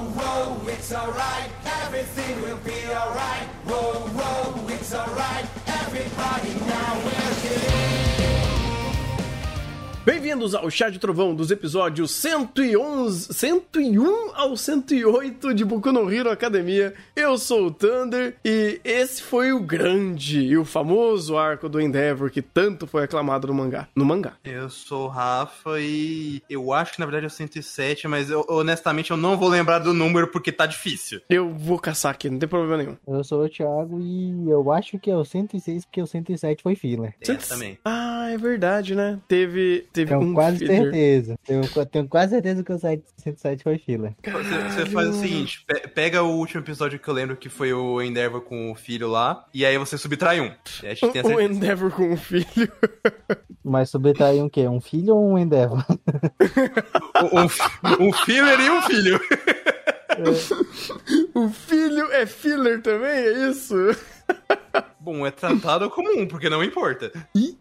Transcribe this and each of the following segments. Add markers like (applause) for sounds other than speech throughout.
Whoa, it's alright, everything will be alright. Whoa, whoa, it's alright, everybody now we're here. Bem-vindos ao Chá de Trovão dos episódios 111, 101 ao 108 de Boku no Hero Academia. Eu sou o Thunder e esse foi o grande e o famoso arco do Endeavor que tanto foi aclamado no mangá. No mangá. Eu sou o Rafa e eu acho que na verdade é o 107, mas eu, honestamente eu não vou lembrar do número porque tá difícil. Eu vou caçar aqui, não tem problema nenhum. Eu sou o Thiago e eu acho que é o 106 porque o 107 foi filler. É, também. Ah, é verdade, né? Teve, teve Tenho um quase filler. certeza. Tenho, tenho quase certeza que o 107 foi filler. Você, você faz o seguinte, pe- pega o último episódio que eu lembro que foi o Endeavor com o filho lá, e aí você subtrai um. E aí a gente tem a (laughs) O certeza. Endeavor com o filho. (laughs) Mas subtrai um quê? Um filho ou um Endeavor? (laughs) Um, um, um filler e um filho. O filho é filler também, é isso? (laughs) Bom, é tratado como um, porque não importa. Ai,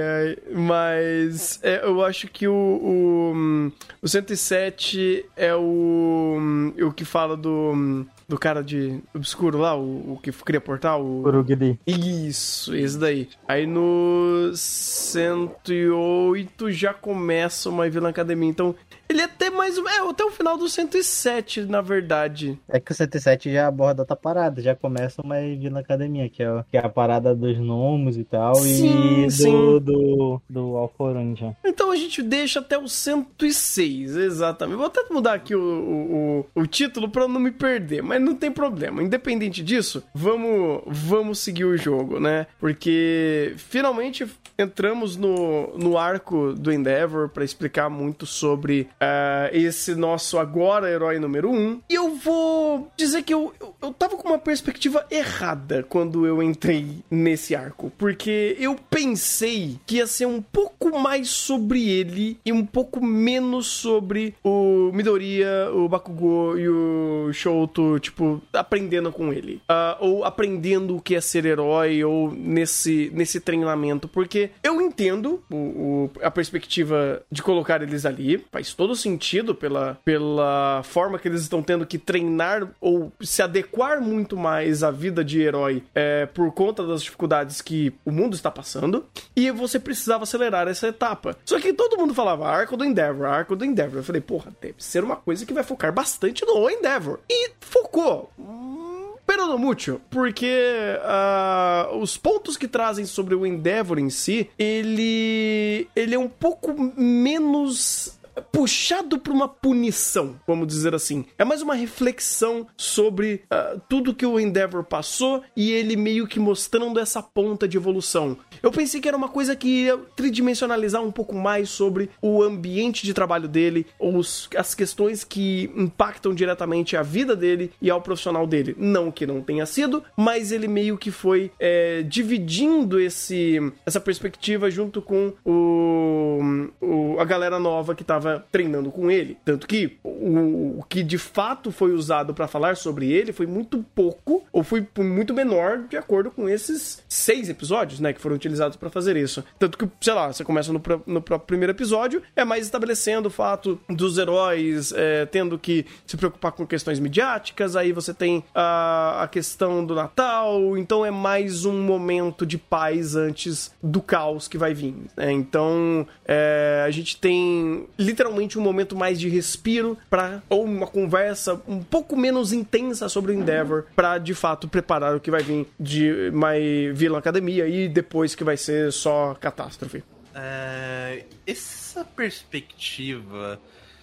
ai. Mas é, eu acho que o, o, o 107 é o, o que fala do, do cara de obscuro lá, o, o que cria portal. O... Urugiri. Isso, esse daí. Aí no 108 já começa uma Villain Academia. Então, ele é até mais. É, até o final do 107, na verdade. É que o 107 já aborda outra parada, já começa uma Vila Academia, que é, que é a parada dos gnomos e tal, Sim, e sim. do, do, do Alforanja. Então a gente deixa até o 106, exatamente. Vou até mudar aqui o, o, o, o título pra não me perder, mas não tem problema. Independente disso, vamos, vamos seguir o jogo, né? Porque finalmente entramos no, no arco do Endeavor pra explicar muito sobre ah, esse nosso agora herói número 1. Um. E eu vou dizer que eu, eu, eu tava com uma perspectiva errada quando eu entrei nesse arco. Porque eu pensei que ia ser um pouco mais sobre ele e um pouco menos sobre o Midoriya, o Bakugou e o Shouto, tipo, aprendendo com ele. Ah, ou aprendendo o que é ser herói, ou nesse, nesse treinamento. Porque eu entendo o, o- a perspectiva de colocar eles ali. Faz todo sentido pela, pela forma que eles estão tendo que treinar ou se adequar muito mais à vida de herói é, por conta das dificuldades que o mundo está passando. E você precisava acelerar essa etapa. Só que todo mundo falava arco do Endeavor, arco do Endeavor. Eu falei, porra, deve ser uma coisa que vai focar bastante no Endeavor. E focou. Hum, Pero no mucho, porque ah, os pontos que trazem sobre o Endeavor em si, ele, ele é um pouco menos puxado para uma punição, vamos dizer assim. É mais uma reflexão sobre ah, tudo que o Endeavor passou e ele meio que mostrando essa ponta de evolução. Eu pensei que era uma coisa que ia tridimensionalizar um pouco mais sobre o ambiente de trabalho dele, os- as questões que impactam diretamente a vida dele e ao profissional dele. Não que não tenha sido, mas ele meio que foi é, dividindo esse, essa perspectiva junto com o, o- a galera nova que tava treinando com ele. Tanto que o, o que de fato foi usado pra falar sobre ele foi muito pouco, ou foi muito menor, de acordo com esses seis episódios, né, que foram utilizados pra fazer isso. Tanto que, sei lá, você começa no, no próprio primeiro episódio, é mais estabelecendo o fato dos heróis é, tendo que se preocupar com questões midiáticas, aí você tem a, a questão do Natal, então é mais um momento de paz antes do caos que vai vir. né? Então é, a gente tem literalmente um momento mais de respiro para ou uma conversa um pouco menos intensa sobre o Endeavor para de fato preparar o que vai vir de My Villain Academia e depois que vai ser só catástrofe. É, essa perspectiva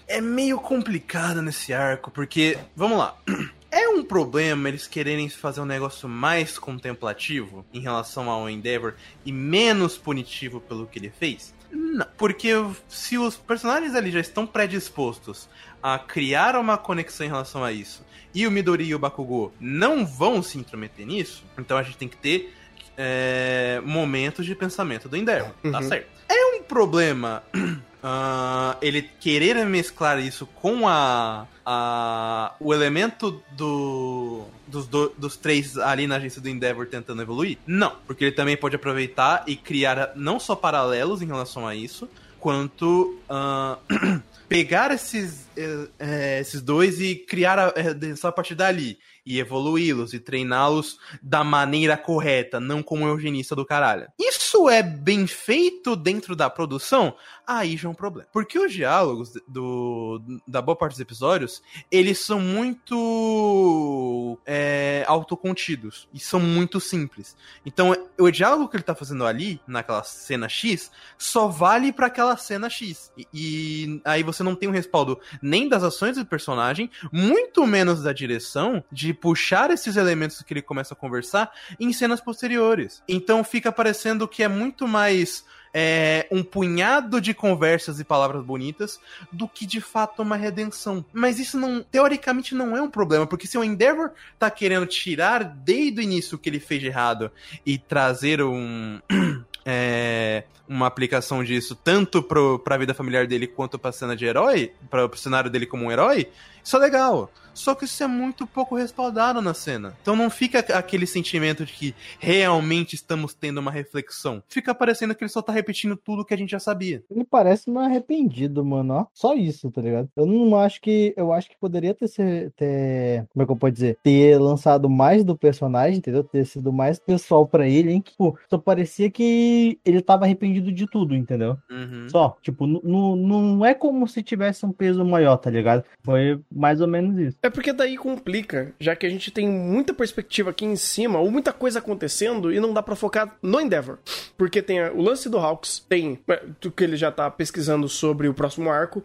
é meio complicada nesse arco, porque, vamos lá. (clears throat) É um problema eles quererem fazer um negócio mais contemplativo em relação ao Endeavor e menos punitivo pelo que ele fez? Não, porque se os personagens ali já estão predispostos a criar uma conexão em relação a isso, e o Midori e o Bakugou não vão se intrometer nisso, então a gente tem que ter é, momentos de pensamento do Endeavor, tá Uhum. certo? É problema (clears throat) ah, ele querer mesclar isso com a, a o elemento do dos, do- dos três ali na agência do Endeavor tentando evoluir? Não, porque ele também pode aproveitar e criar não só paralelos em relação a isso, quanto ah, (clears throat) pegar esses, eh, eh, esses dois e criar a, eh, só a partir dali. E evoluí-los e treiná-los da maneira correta, não como eugenista do caralho. Isso é bem feito dentro da produção? Aí já é um problema. Porque os diálogos do, da boa parte dos episódios, eles são muito é, autocontidos. E são muito simples. Então, o diálogo que ele tá fazendo ali, naquela cena X, só vale para aquela cena X. E, e aí você não tem um respaldo nem das ações do personagem, muito menos da direção, de puxar esses elementos que ele começa a conversar em cenas posteriores. Então fica parecendo que é muito mais é, um punhado de conversas e palavras bonitas do que de fato uma redenção. Mas isso não, teoricamente, não é um problema, porque se o Endeavor tá querendo tirar desde o início o que ele fez de errado e trazer um. (clears throat) É, uma aplicação disso tanto pro, pra vida familiar dele quanto pra cena de herói, pra, pro cenário dele como um herói, isso é legal. Só que isso é muito pouco respaldado na cena. Então não fica aquele sentimento de que realmente estamos tendo uma reflexão. Fica parecendo que ele só tá repetindo tudo que a gente já sabia. Ele parece um arrependido, mano. Só isso, tá ligado? Eu não acho que. Eu acho que poderia ter, ter. Como é que eu posso dizer? Ter lançado mais do personagem, entendeu? Ter sido mais pessoal para ele, hein? Que, pô, só parecia que ele tava arrependido de tudo, entendeu? Uhum. Só. Tipo, não é como se tivesse um peso maior, tá ligado? Foi mais ou menos isso. É porque daí complica, já que a gente tem muita perspectiva aqui em cima, ou muita coisa acontecendo, e não dá para focar no Endeavor. Porque tem o lance do Hawks, tem o que ele já tá pesquisando sobre o próximo arco,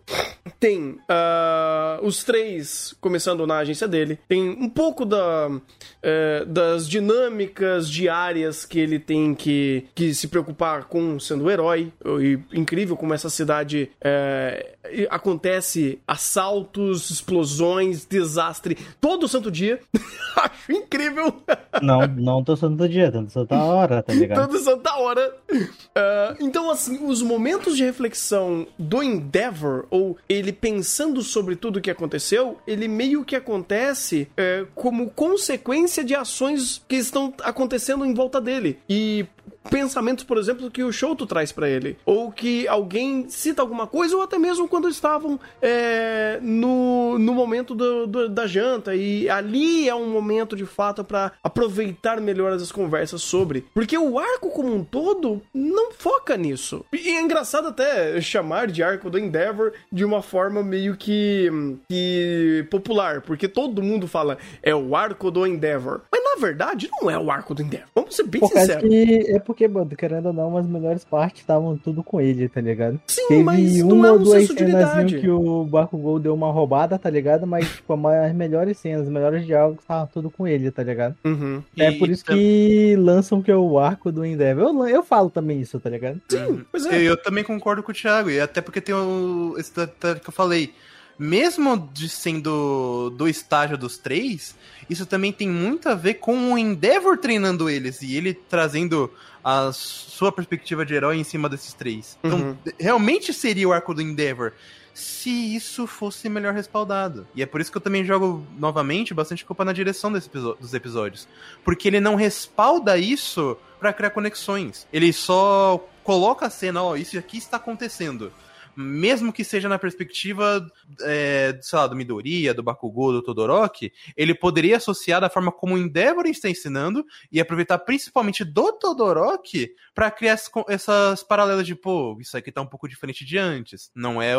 tem uh, os três começando na agência dele, tem um pouco da, uh, das dinâmicas diárias que ele tem que, que se preocupar com sendo o herói, e incrível como essa cidade uh, acontece assaltos, explosões, desastres desastre todo santo dia. (laughs) Acho incrível. Não, não todo santo dia, todo santa hora, tá ligado? Todo santa hora. Uh, então, assim, os momentos de reflexão do Endeavor, ou ele pensando sobre tudo o que aconteceu, ele meio que acontece uh, como consequência de ações que estão acontecendo em volta dele. E pensamentos, por exemplo, que o Shouto traz para ele. Ou que alguém cita alguma coisa, ou até mesmo quando estavam é, no, no momento do, do, da janta. E ali é um momento de fato para aproveitar melhor as conversas sobre. Porque o arco como um todo não foca nisso. E é engraçado até chamar de arco do Endeavor de uma forma meio que, que popular. Porque todo mundo fala é o arco do Endeavor. Mas na verdade não é o arco do Endeavor. Vamos ser bem sinceros. É porque mano, querendo ou não, as melhores partes estavam tudo com ele, tá ligado? Sim, Teve mas uma não é um ou duas cenas que o Bakugou deu uma roubada, tá ligado? Mas, tipo, as melhores cenas, os melhores diálogos estavam tudo com ele, tá ligado? Uhum. É e por isso que lançam que é o arco do Endeavor. Eu, eu falo também isso, tá ligado? Sim, uhum. pois é. Eu, eu, também concordo com o Thiago, e até porque tem o, esse que eu falei mesmo de sendo do estágio dos três, isso também tem muito a ver com o Endeavor treinando eles e ele trazendo a sua perspectiva de herói em cima desses três. Então, uhum. realmente seria o arco do Endeavor se isso fosse melhor respaldado. E é por isso que eu também jogo novamente bastante culpa na direção dos episódios. Porque ele não respalda isso para criar conexões. Ele só coloca a cena, ó, oh, isso aqui está acontecendo mesmo que seja na perspectiva, é, sei lá, do Midoriya, do Bakugou, do Todoroki, ele poderia associar da forma como o Endeavor está ensinando e aproveitar principalmente do Todoroki para criar essas paralelas de, pô, isso aqui tá um pouco diferente de antes. Não é,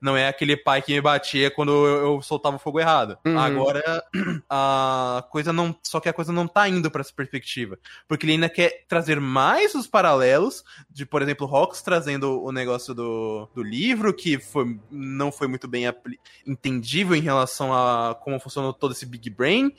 não é aquele pai que me batia quando eu, soltava o fogo errado. Uhum. Agora, (clears throat) a coisa não. Só que a coisa não tá indo para essa perspectiva. Porque ele ainda quer trazer mais os paralelos de, por exemplo, Hawks trazendo o negócio do, do livro livro, que foi, não foi muito bem entendível em relação a como funcionou todo esse Big Brain,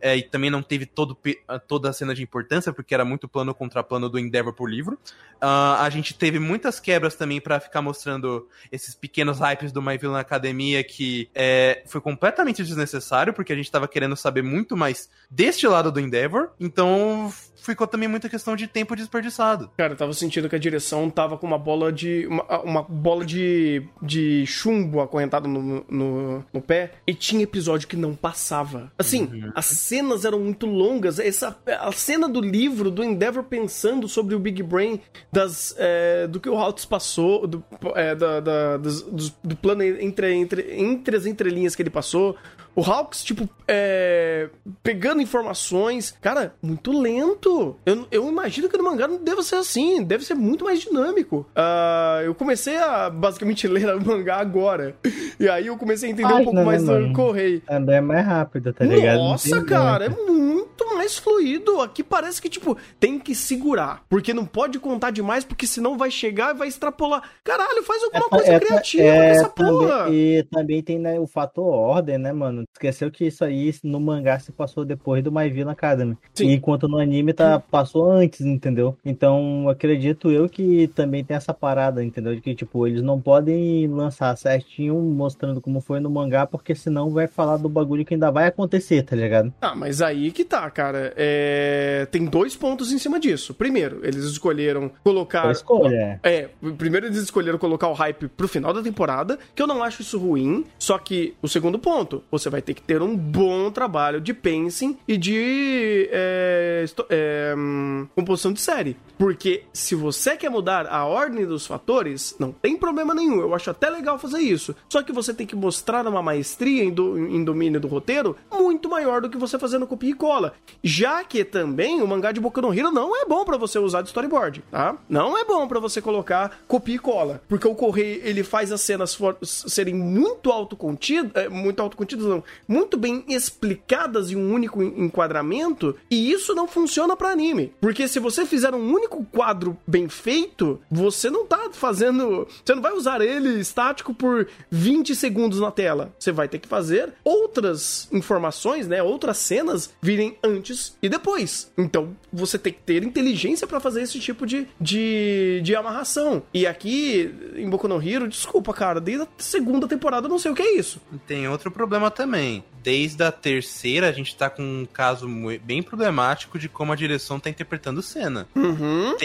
é, e também não teve todo, toda a cena de importância, porque era muito plano contra plano do Endeavor por livro. Uh, a gente teve muitas quebras também para ficar mostrando esses pequenos hypes do My Villain Academia, que é, foi completamente desnecessário, porque a gente tava querendo saber muito mais deste lado do Endeavor, então ficou também muita questão de tempo desperdiçado. Cara, eu tava sentindo que a direção tava com uma bola de. uma, uma bola de de, de chumbo acorrentado no, no, no pé e tinha episódio que não passava. Assim, as cenas eram muito longas. Essa, a cena do livro do Endeavor pensando sobre o Big Brain, das, é, do que o Hawks passou, do, é, da, da- dos- do plano entre, entre, entre as entrelinhas que ele passou. O Hawks, tipo, é, pegando informações. Cara, muito lento. Eu, eu imagino que no mangá não deva ser assim. Deve ser muito mais dinâmico. Ah, eu comecei a basicamente (laughs) ler o mangá agora. E aí eu comecei a entender um Página, pouco né, mais do? Correio. É mais rápido, tá ligado? Não Nossa, cara, é muito mais fluido. Aqui parece que, tipo, tem que segurar. Porque não pode contar demais, porque senão vai chegar e vai extrapolar. Caralho, faz alguma coisa É, criativa é, com essa também- porra. E também tem né, o fator ordem, né, mano? Esqueceu que isso aí no mangá se passou depois do My Villain Academy. Sim. Enquanto no anime tá, passou antes, entendeu? Então acredito eu que também tem essa parada, entendeu? De que, tipo, eles não podem lançar certinho mostrando como foi no mangá, porque senão vai falar do bagulho que ainda vai acontecer, tá ligado? Ah, mas aí que tá, cara. É, Tem dois pontos em cima disso. Primeiro, eles escolheram colocar. Foi escolha. É, primeiro eles escolheram colocar o hype pro final da temporada, que eu não acho isso ruim. Só que o segundo ponto, você vai ter que ter um bom trabalho de pacing e de é, é, hum, composição de série. Porque se você quer mudar a ordem dos fatores, não tem problema nenhum. Eu acho até legal fazer isso. Só que você tem que mostrar uma maestria em, do- em domínio do roteiro muito maior do que você fazendo copia e cola. Já que também o mangá de Boku no Hero não é bom pra você usar de storyboard, tá? Não é bom pra você colocar copia e cola. Porque o Correio, ele faz as cenas serem muito autocontidas, é, muito autocontidas não, muito bem explicadas em um único en- enquadramento, e isso não funciona pra anime. Porque se você fizer um único quadro bem feito, você não tá fazendo, você não vai usar ele estático por 20 segundos na tela. Você vai ter que fazer outras informações, né, outras cenas virem antes e depois. Então, você tem que ter inteligência pra fazer esse tipo de, de, de amarração. E aqui, em Boku no Hero, desculpa, cara, desde a segunda temporada eu não sei o que é isso. Tem outro problema também também. Desde a terceira, a gente tá com um caso bem problemático de como a direção tá interpretando cena. Uhum.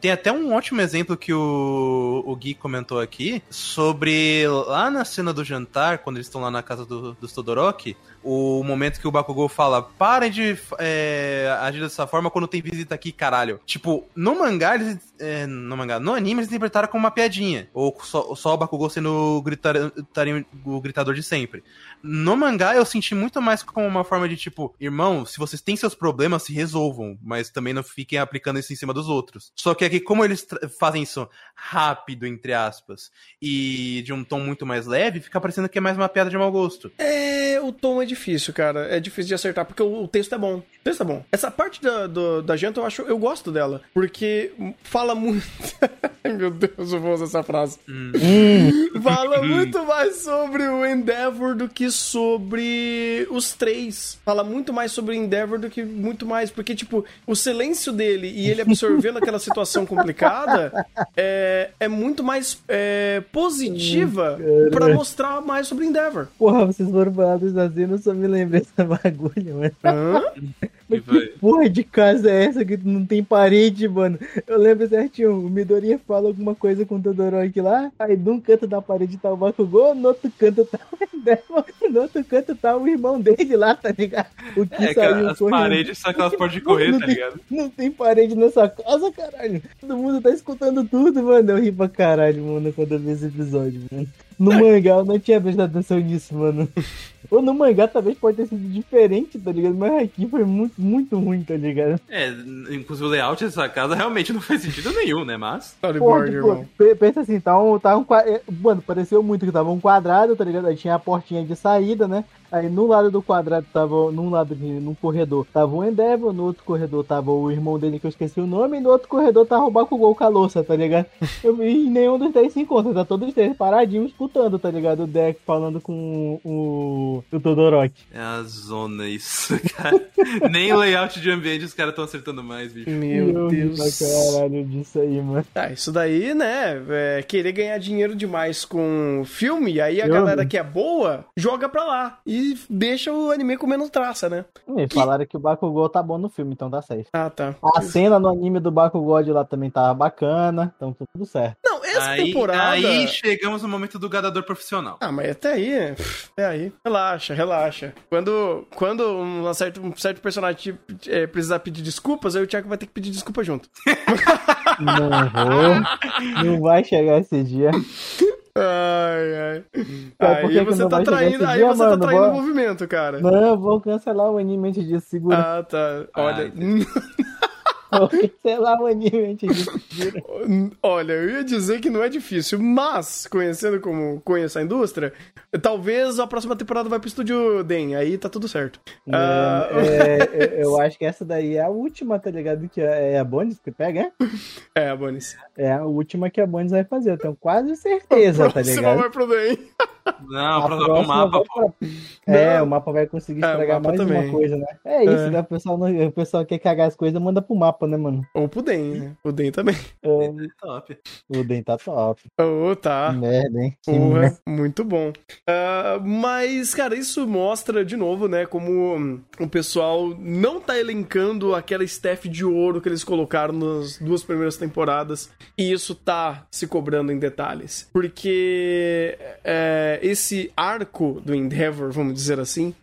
Tem até um ótimo exemplo que o, o Gui comentou aqui sobre lá na cena do jantar, quando eles estão lá na casa do, dos Todoroki, o momento que o Bakugou fala: parem de é, agir dessa forma quando tem visita aqui, caralho. Tipo, no mangá, eles. é, no mangá, no anime, eles interpretaram como uma piadinha. Ou só, só o Bakugou sendo o, gritar, o gritador de sempre. No mangá, eu senti muito mais como uma forma de tipo, irmão, se vocês têm seus problemas, se resolvam, mas também não fiquem aplicando isso em cima dos outros. Só que aqui, como eles fazem isso rápido, entre aspas, e de um tom muito mais leve, fica parecendo que é mais uma piada de mau gosto. É, o tom é difícil, cara. É difícil de acertar, porque o, o texto é bom. O texto é bom. Essa parte da, do- da janta eu acho, eu gosto dela, porque fala muito. (laughs) Meu Deus, eu vou usar essa frase. (laughs) Fala muito mais sobre o Endeavor do que sobre os três. Fala muito mais sobre o Endeavor do que muito mais. Porque, tipo, o silêncio dele e ele absorvendo aquela situação complicada (laughs) é, é muito mais é, positiva pra mostrar mais sobre o Endeavor. Porra, vocês foram falados assim, eu só me lembrei dessa bagulho, mano. Hã? (laughs) E vai- Porra de casa é essa que não tem parede, mano? Eu lembro certinho, o Midoriya fala alguma coisa com o Todoroki lá, aí num canto da parede tá o Bakugou, no outro canto tá o Endeavor, (laughs) no outro canto tá o irmão dele lá, tá ligado? O que É, saiu as correndo. paredes são aquelas portas de correr, não tá tem, ligado? Não tem parede nessa casa, caralho. Todo mundo tá escutando tudo, mano. Eu ri pra caralho, mano, quando eu vi esse episódio, mano. No mangá eu não tinha prestado atenção nisso, mano. (laughs) Ou no mangá talvez pode ter sido diferente, tá ligado? Mas aqui foi muito, muito ruim, tá ligado? É, inclusive o layout dessa casa realmente não faz sentido nenhum, né? Mas. Porra, Storyboard, tipo, pensa assim, tá um, tá um é, Mano, pareceu muito que tava um quadrado, tá ligado? Aí tinha a portinha de saída, né? Aí no lado do quadrado tava. Num lado, de- num corredor, tava o Endeavor, no outro corredor tava o irmão dele que eu esqueci o nome, e no outro corredor tava o Bakugou com a louça, tá ligado? (laughs) Eu, e nenhum dos três se encontra, tá todos os três paradinhos escutando, tá ligado? O Deck falando com o, o Todoroki. É a zona isso, (laughs) cara. Nem o layout de ambiente os caras estão acertando mais, bicho. Meu Eu ri Deus. pra caralho disso aí, mano. Ah, isso daí, né? É querer ganhar dinheiro demais com filme, aí a Filme. galera que é boa joga pra lá e deixa o anime com menos traça, né? E falaram que o Bakugou tá bom no filme, então tá certo. Ah, tá. A cena no anime do Bakugou de lá também tava bacana, então tá tudo certo. Não, essa aí, temporada. aí chegamos no momento do gadador profissional. Ah, mas até aí, até aí. Relaxa, relaxa. Quando, quando um, certo, um certo personagem é, precisar pedir desculpas, aí o Thiago vai ter que pedir desculpa junto. Não vou. Não vai chegar esse dia. Ai, ai. Aí você tá traindo, aí dia, você tá mano? traindo o Vou- movimento, cara. Não, eu vou cancelar o anime antes disso, segura. Ah, tá. Olha, Vou (laughs) cancelar o anime antes disso, segura. olha, eu ia dizer que não é difícil, mas conhecendo como conheço a indústria, talvez a próxima temporada vai pro estúdio Den, aí tá tudo certo. Ah, É, (laughs) eu- eu acho que essa daí é a última, tá ligado? Que é é a Bones que pega, é? é, Bonis. É a última que a Bones vai fazer, eu tenho quase certeza, tá ligado? vai pro Den. Não, A pra o próxima mapa, vai pô. pra- É, Não. o mapa vai conseguir É, o estragar mapa mais também. uma coisa, né? É isso, É. né? O pessoal, não- o pessoal quer cagar as coisas, manda pro mapa, né, mano? Ou pro Den, né? O Den também. É, Top. o Den tá top. Oh, tá. Merda, hein? Que Porra, muito bom. Ah, mas, cara, isso mostra de novo, né, como o pessoal não tá elencando aquela staff de ouro que eles colocaram nas duas primeiras temporadas. E isso tá se cobrando em detalhes. Porque é, esse arco do Endeavor, vamos dizer assim.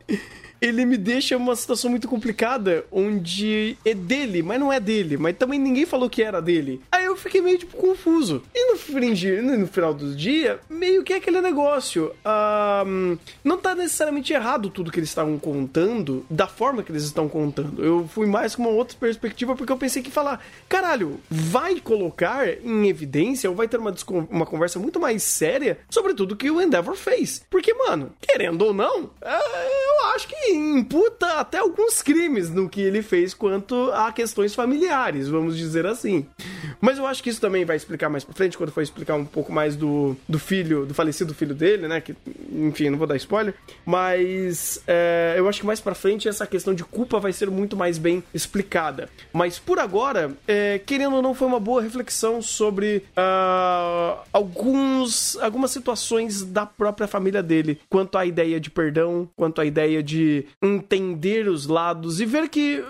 Ele me deixa uma situação muito complicada, onde é dele, mas não é dele, mas também ninguém falou que era dele. Aí eu fiquei meio tipo confuso. E no, no final do dia, meio que é aquele negócio. ah, não tá necessariamente errado tudo que eles estavam contando, da forma que eles estão contando. Eu fui mais com uma outra perspectiva, porque eu pensei que falar, caralho, vai colocar em evidência, ou vai ter uma, uma conversa muito mais séria sobre tudo que o Endeavor fez. Porque, mano, querendo ou não, é, eu acho que imputa até alguns crimes no que ele fez quanto a questões familiares, vamos dizer assim. Mas eu acho que isso também vai explicar mais pra frente, quando for explicar um pouco mais do, do filho, do falecido filho dele, né? Que, enfim, não vou dar spoiler. Mas é, eu acho que mais pra frente essa questão de culpa vai ser muito mais bem explicada. Mas por agora, é, querendo ou não, foi uma boa reflexão sobre ah, alguns, algumas situações da própria família dele, quanto à ideia de perdão, quanto à ideia de entender os lados e ver que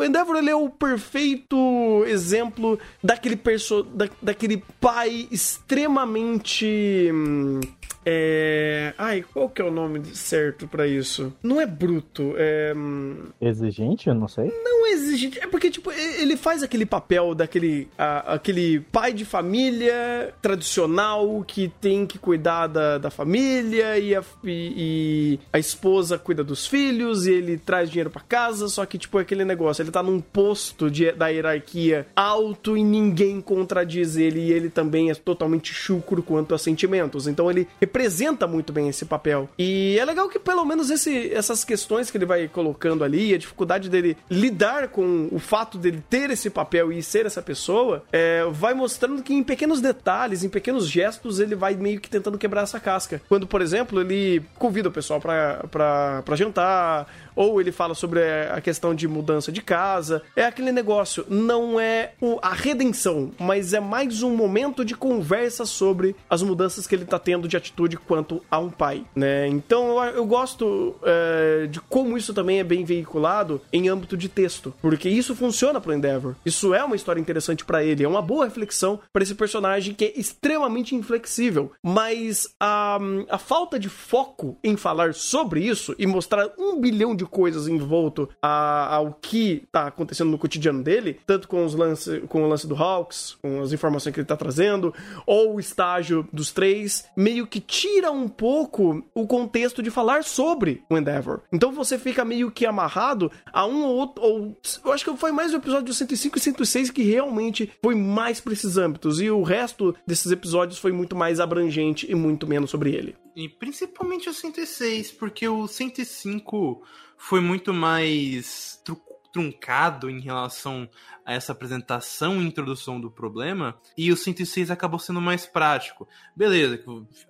o Endeavor ele é o perfeito exemplo daquele perso da, daquele pai extremamente hum, é... Ai, qual que é o nome certo pra isso? Não é bruto, é... hum, Exigente? Eu não sei. não exigente. É porque, tipo, ele faz aquele papel daquele a- aquele pai de família tradicional que tem que cuidar da, da família e a, e- e a esposa cuida dos filhos e ele traz dinheiro pra casa. Só que, tipo, é aquele negócio. Ele tá num posto de, da hierarquia alto e ninguém contradiz ele. E ele também é totalmente chucro quanto a sentimentos. Então ele representa muito bem esse papel. E é legal que pelo menos esse, essas questões que ele vai colocando ali, a dificuldade dele lidar com o fato dele ter esse papel e ser essa pessoa, é, vai mostrando que em pequenos detalhes, em pequenos gestos, ele vai meio que tentando quebrar essa casca. Quando, por exemplo, ele convida o pessoal pra jantar, ou ele fala sobre é, a questão de mudança de casa. É aquele negócio, não é a redenção, mas é mais um momento de conversa sobre as mudanças que ele tá tendo de atitude quanto a um pai, né? Então eu, eu gosto é, de como isso também é bem veiculado em âmbito de texto, porque isso funciona pro Endeavor. Isso é uma história interessante pra ele, é uma boa reflexão pra esse personagem que é extremamente inflexível, mas a, a falta de foco em falar sobre isso e mostrar um bilhão de coisas envolto a- ao que tá acontecendo no cotidiano dele, tanto com os lance, com o lance do Hawks, com as informações que ele tá trazendo, ou o estágio dos três, meio que tira um pouco o contexto de falar sobre o Endeavor. Então você fica meio que amarrado a um ou outro, ou eu acho que foi mais o episódio 105 e 106 que realmente foi mais pra esses âmbitos, e o resto desses episódios foi muito mais abrangente e muito menos sobre ele. E principalmente o 106, porque o 105 foi muito mais tru- truncado em relação a essa apresentação e introdução do problema, e o 106 acabou sendo mais prático. Beleza,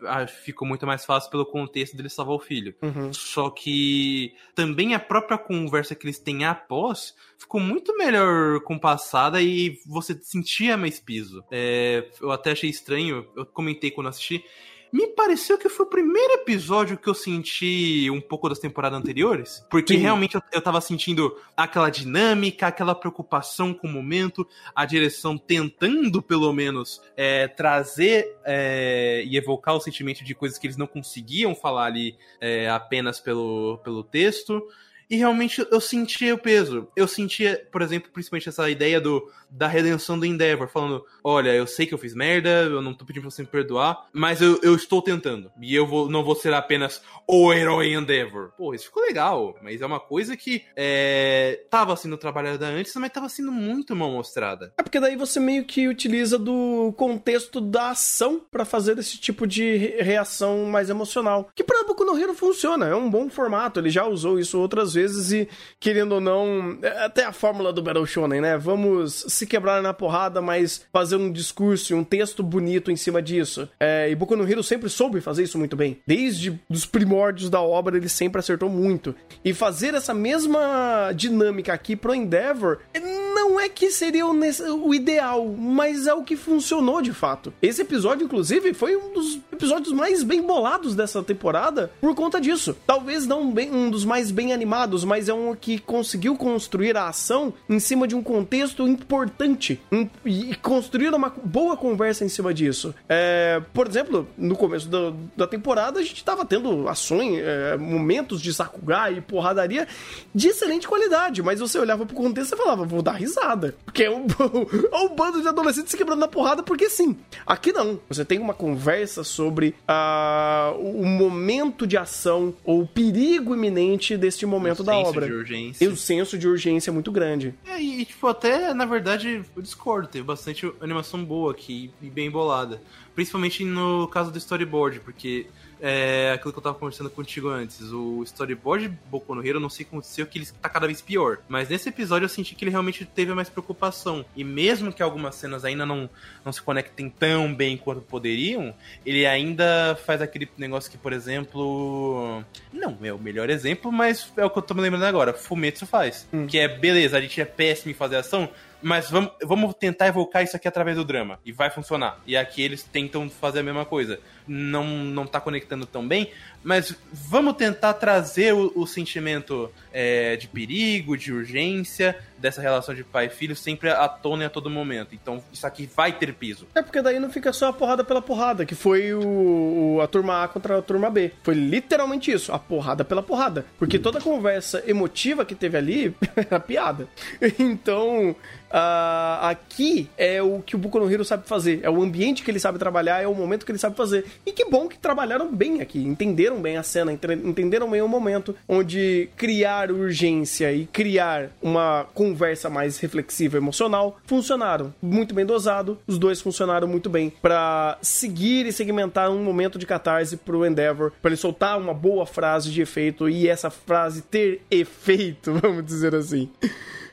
ah, ficou muito mais fácil pelo contexto dele salvar o filho. Uhum. Só que também a própria conversa que eles têm após ficou muito melhor compassada e você sentia mais piso. É, eu até achei estranho, eu comentei quando assisti, me pareceu que foi o primeiro episódio que eu senti um pouco das temporadas anteriores. Porque Sim. realmente eu, eu tava sentindo aquela dinâmica, aquela preocupação com o momento, a direção tentando, pelo menos, é, trazer é, e evocar o sentimento de coisas que eles não conseguiam falar ali é, apenas pelo, pelo texto. E realmente eu sentia o peso. Eu sentia, por exemplo, principalmente essa ideia do, da redenção do Endeavor, falando: olha, eu sei que eu fiz merda, eu não tô pedindo pra você me perdoar, mas eu, eu estou tentando. E eu vou, não vou ser apenas o herói Endeavor. Pô, isso ficou legal, mas é uma coisa que é, tava sendo trabalhada antes, mas tava sendo muito mal mostrada. É porque daí você meio que utiliza do contexto da ação pra fazer esse tipo de re- reação mais emocional. Que pra Boku no Hero funciona, é um bom formato, ele já usou isso outras vezes e, querendo ou não, é até a fórmula do Battle Shonen, né? Vamos se quebrar na porrada, mas fazer um discurso e um texto bonito em cima disso. É, e Boku no Hero sempre soube fazer isso muito bem. Desde os primórdios da obra, ele sempre acertou muito. E fazer essa mesma dinâmica aqui pro Endeavor não é que seria o, o ideal, mas é o que funcionou de fato. Esse episódio, inclusive, foi um dos episódios mais bem bolados dessa temporada por conta disso. Talvez não bem- um dos mais bem animados, mas é um que conseguiu construir a ação em cima de um contexto importante e construir uma boa conversa em cima disso. É, por exemplo, no começo da, da temporada, a gente tava tendo ações, é, momentos de Sakuga e porradaria de excelente qualidade, mas você olhava pro contexto e falava, vou dar risada. Porque é um, (laughs) é um bando de adolescentes se quebrando na porrada, porque sim. Aqui não. Você tem uma conversa sobre ah, o momento de ação ou o perigo imenente deste momento da senso obra. de urgência. E o senso de urgência é muito grande. É, e, tipo, até, na verdade, eu discordo. Teve bastante animação boa aqui e bem bolada. Principalmente no caso do storyboard, porque é aquilo que eu tava conversando contigo antes. O storyboard de Boku no Hero, não sei o que aconteceu, que ele tá cada vez pior. Mas nesse episódio eu senti que ele realmente teve mais preocupação. E mesmo que algumas cenas ainda não, não se conectem tão bem quanto poderiam, ele ainda faz aquele negócio que, por exemplo. Não é o melhor exemplo, mas é o que eu tô me lembrando agora. Fumetsu faz. Que é, beleza, a gente é péssimo em fazer ação, mas vamos, vamos tentar evocar isso aqui através do drama. E vai funcionar. E aqui eles tentam fazer a mesma coisa. Não, não tá conectando tão bem, mas vamos tentar trazer o, o sentimento é, de perigo, de urgência, dessa relação de pai e filho sempre à tona e a todo momento. Então isso aqui vai ter piso. É porque daí não fica só a porrada pela porrada, que foi o, o- a turma A contra a turma B. Foi literalmente isso, a porrada pela porrada. Porque toda a conversa emotiva que teve ali (laughs) era piada. Então, ah, aqui é o que o Boku no Hero sabe fazer. É o ambiente que ele sabe trabalhar, é o momento que ele sabe fazer. E que bom que trabalharam bem aqui, entenderam bem a cena, entenderam bem o momento onde criar urgência e criar uma conversa mais reflexiva, emocional, funcionaram. Muito bem dosado, os dois funcionaram muito bem pra seguir e segmentar um momento de catarse pro Endeavor, pra ele soltar uma boa frase de efeito e essa frase ter efeito, (laughs) vamos dizer assim.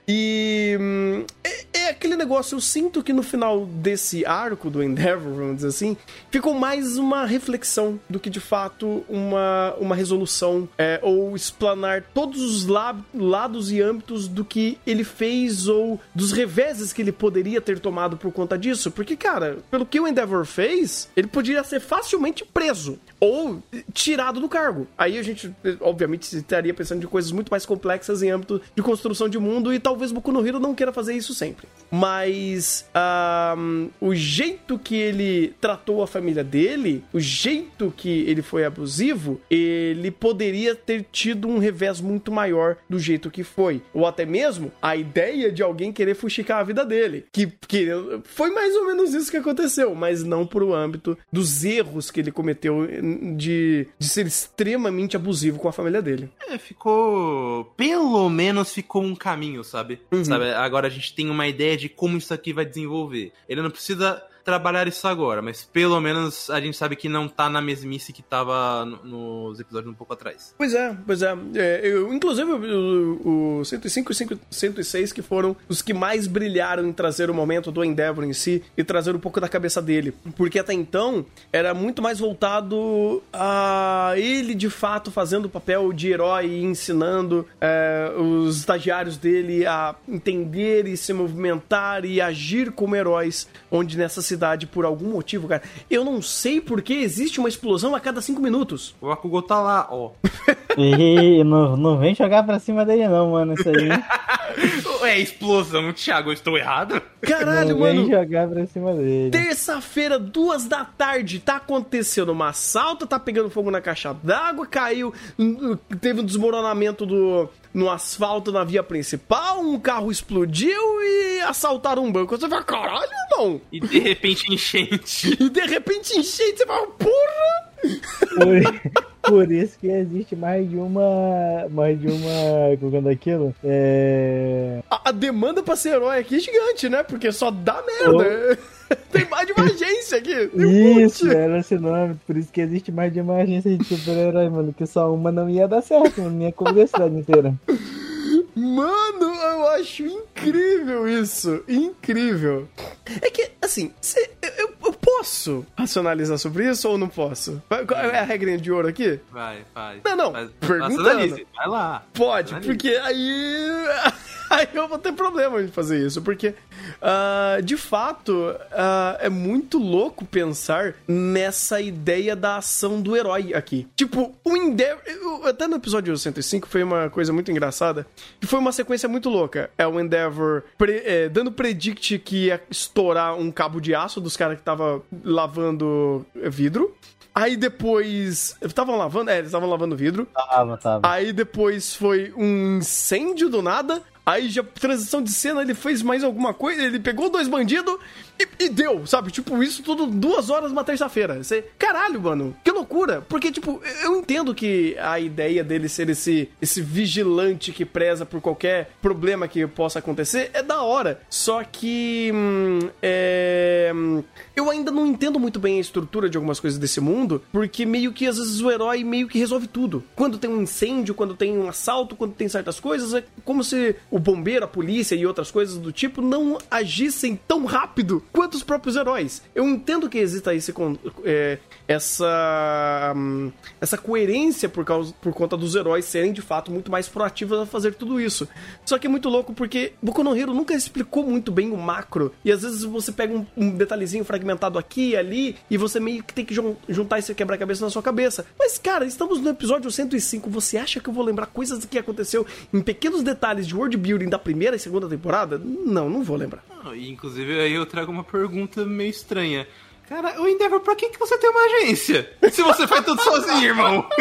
E hum, é, é aquele negócio, eu sinto que no final desse arco do Endeavor, vamos dizer assim, ficou mais uma reflexão do que de fato uma, uma resolução é, ou explanar todos os la- lados e âmbitos do que ele fez ou dos reveses que ele poderia ter tomado por conta disso. Porque, cara, pelo que o Endeavor fez, ele poderia ser facilmente preso ou tirado do cargo. Aí a gente, obviamente, estaria pensando de coisas muito mais complexas em âmbito de construção de mundo e talvez Boku no Hero não queira fazer isso sempre. Mas ahm, o jeito que ele tratou a família dele, o jeito que ele foi abusivo, ele poderia ter tido um revés muito maior do jeito que foi. Ou até mesmo a ideia de alguém querer fuxicar a vida dele. Que, que foi mais ou menos isso que aconteceu, mas não pro âmbito dos erros que ele cometeu de, de ser extremamente abusivo com a família dele. É, ficou. Pelo menos ficou um caminho, sabe? Sabe? Agora a gente tem uma ideia de como isso aqui vai desenvolver. Ele não precisa trabalhar isso agora, mas pelo menos a gente sabe que não tá na mesmice que tava no- nos episódios um pouco atrás. Pois é, pois é. É, eu, inclusive, o, o 105 e 5 106 que foram os que mais brilharam em trazer o momento do Endeavor em si e trazer um pouco da cabeça dele. Porque até então era muito mais voltado a ele de fato fazendo o papel de herói e ensinando é, os estagiários dele a entender e se movimentar e agir como heróis, onde nessa cidade cidade por algum motivo, cara. Eu não sei porque existe uma explosão a cada cinco minutos. O Akugou tá lá, ó. (laughs) E não, não vem jogar pra cima dele, não, mano. Isso aí. (laughs) É explosão, Thiago, eu estou errado? Caralho, não vem mano. jogar pra cima dele. Terça-feira, duas da tarde, tá acontecendo uma assalto, tá pegando fogo na caixa d'água, caiu, teve um desmoronamento do, no asfalto na via principal, um carro explodiu e assaltaram um banco. Você fala, caralho, irmão! E de repente enchente. (laughs) E de repente enchente, você fala, porra! Por, (laughs) por isso que existe mais de uma. Mais de uma. Como é aquilo? É. A, a demanda pra ser herói aqui é gigante, né? Porque só dá merda. (laughs) Tem mais de uma agência aqui. Um Isso, monte. era esse nome. Por isso que existe mais de uma agência de super-herói, mano. Que só uma não ia dar certo, mano. Ia cobrir a cidade inteira. (laughs) Mano, eu acho incrível isso. Incrível. É que, assim, cê- eu, eu- posso racionalizar sobre isso ou não posso? Qual é a regrinha de ouro aqui? Vai, faz. Não, não, Faz- perguntando. Vai lá. Pode, Racionalize. porque aí. (laughs) Aí eu vou ter problema de fazer isso, porque ah, de fato ah, é muito louco pensar nessa ideia da ação do herói aqui. Tipo, o Endeavor. eu- Até no episódio 105 foi uma coisa muito engraçada, que foi uma sequência muito louca. É o Endeavor pre- é, dando predict que ia estourar um cabo de aço dos caras que tava lavando vidro. Aí depois. Estavam lavando? É, eles estavam lavando vidro. Tava, tava. Aí depois foi um incêndio do nada. Aí já transição de cena, ele fez mais alguma coisa, ele pegou dois bandidos e, e deu, sabe? Tipo, isso tudo duas horas numa terça-feira. Você, caralho, mano, que loucura. Porque, tipo, eu entendo que a ideia dele ser esse, esse vigilante que preza por qualquer problema que possa acontecer é da hora. Só que. hum, é, eu ainda não entendo muito bem a estrutura de algumas coisas desse mundo, porque meio que às vezes o herói meio que resolve tudo. Quando tem um incêndio, quando tem um assalto, quando tem certas coisas, é como se o bombeiro, a polícia e outras coisas do tipo não agissem tão rápido quanto os próprios heróis. Eu entendo que exista esse, é, essa hum, essa coerência por causa por conta dos heróis serem de fato muito mais proativos a fazer tudo isso. Só que é muito louco porque Boku no Hero nunca explicou muito bem o macro e às vezes você pega um, um detalhezinho fragmentado aqui e ali e você meio que tem que jun- juntar esse quebra-cabeça na sua cabeça. Mas cara, estamos no episódio 105, você acha que eu vou lembrar coisas que aconteceu em pequenos detalhes de world building da primeira e segunda temporada? Não, não vou lembrar. E, Inclusive, aí eu trago uma pergunta meio estranha. Cara, o Endeavor, pra que, que você tem uma agência? Se você faz tudo sozinho, irmão. (laughs)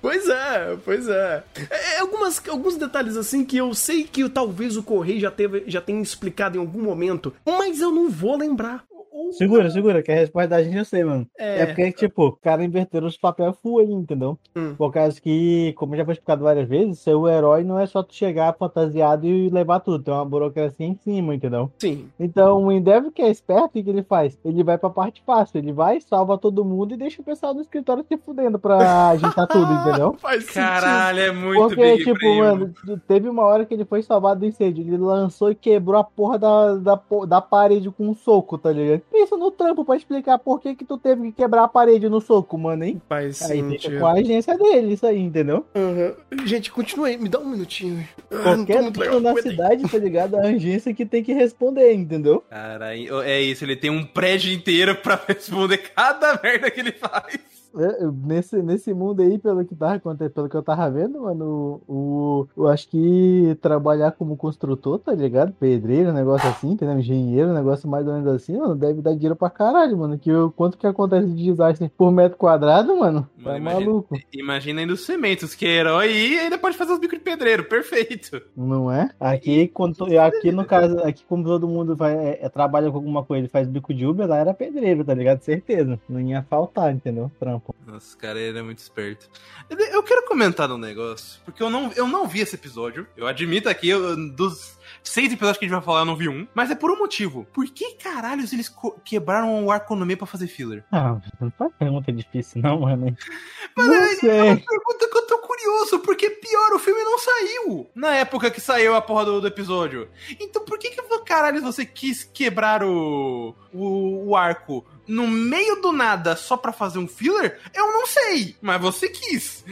Pois é, pois é. É, algumas, alguns detalhes assim que eu sei que talvez o Correio já, teve, já tenha explicado em algum momento, mas eu não vou lembrar. Segura, segura, que a resposta da gente eu sei, mano. É. É, porque, tipo, o cara inverteram os papéis full ali, entendeu? Hum. Por causa que, como já foi explicado várias vezes, ser o herói não é só tu chegar fantasiado e levar tudo. Tem uma burocracia em cima, entendeu? Sim. Então, o Endeavor que é esperto, o que ele faz? Ele vai pra parte fácil. Ele vai, salva todo mundo e deixa o pessoal do escritório se fudendo pra (laughs) ajeitar tudo, entendeu? Faz Caralho, é muito Porque, Big tipo, Primo. mano, teve uma hora que ele foi salvado do incêndio. Ele lançou e quebrou a porra da, da, da parede com um soco, tá ligado? Pensa no trampo pra explicar por que que tu teve que quebrar a parede no soco, mano, hein? Faz Aí fica sentido. com a agência dele, isso aí, entendeu? Uhum. Gente, continua aí, me dá um minutinho. Ah, Qualquer tudo legal. na cidade, tá ligado? A agência que tem que responder, entendeu? Caralho, é isso, ele tem um prédio inteiro pra (laughs) responder cada merda que ele faz. É, Nesse, nesse mundo aí, pelo que, tava, pelo que eu tava vendo, mano, o, o- eu acho que trabalhar como construtor, tá ligado? Pedreiro, negócio assim, entendeu? Engenheiro, um negócio mais ou menos assim, mano, deve dar dinheiro pra caralho, mano. Que quanto que acontece de desastre por metro quadrado, mano, Mano, tá imagina- maluco, Imagina ainda os cementos, que é herói e ainda pode fazer os bicos de pedreiro, perfeito. não é? Aqui, quando, aqui no caso, aqui como todo mundo vai, é, é, trabalha com alguma coisa e faz bico de Uber, lá era pedreiro, tá ligado? Certeza. Não ia faltar, entendeu? Trampo. Nossa, cara, ele é muito esperto. Eu quero comentar um negócio, porque eu não, eu não vi esse episódio. Eu admito aqui, eu- dos seis episódios que a gente vai falar, eu não vi um. Mas é por um motivo. Por que caralhos eles quebraram o arco no meio pra fazer filler? Ah, não faz pergunta difícil, não, mano. (laughs) Mas Não é- sei. é uma pergunta que eu tô curioso, porque pior, o filme não saiu na época que saiu a porra do, do episódio. Então por que que, caralho, você quis quebrar o, o, o arco no meio do nada só pra fazer um filler, eu não sei, mas você quis.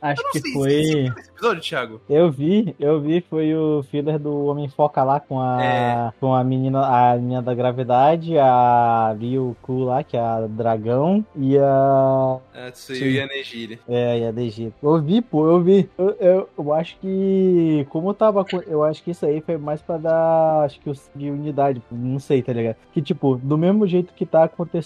Acho Eu não que sei, foi. esse episódio, Thiago? Eu vi, eu vi, foi o filler do Homem Foca lá com a É. com a menina, a menina da gravidade, a Ryuku lá, que é a dragão, e a É. Tsuyu e a Nejiri. é, e a DG. Eu vi, pô, eu vi. Eu, eu, eu acho que como tava com, eu acho que isso aí foi mais pra dar, acho que o de unidade, não sei, tá ligado? Que tipo, do mesmo jeito que tá acontecendo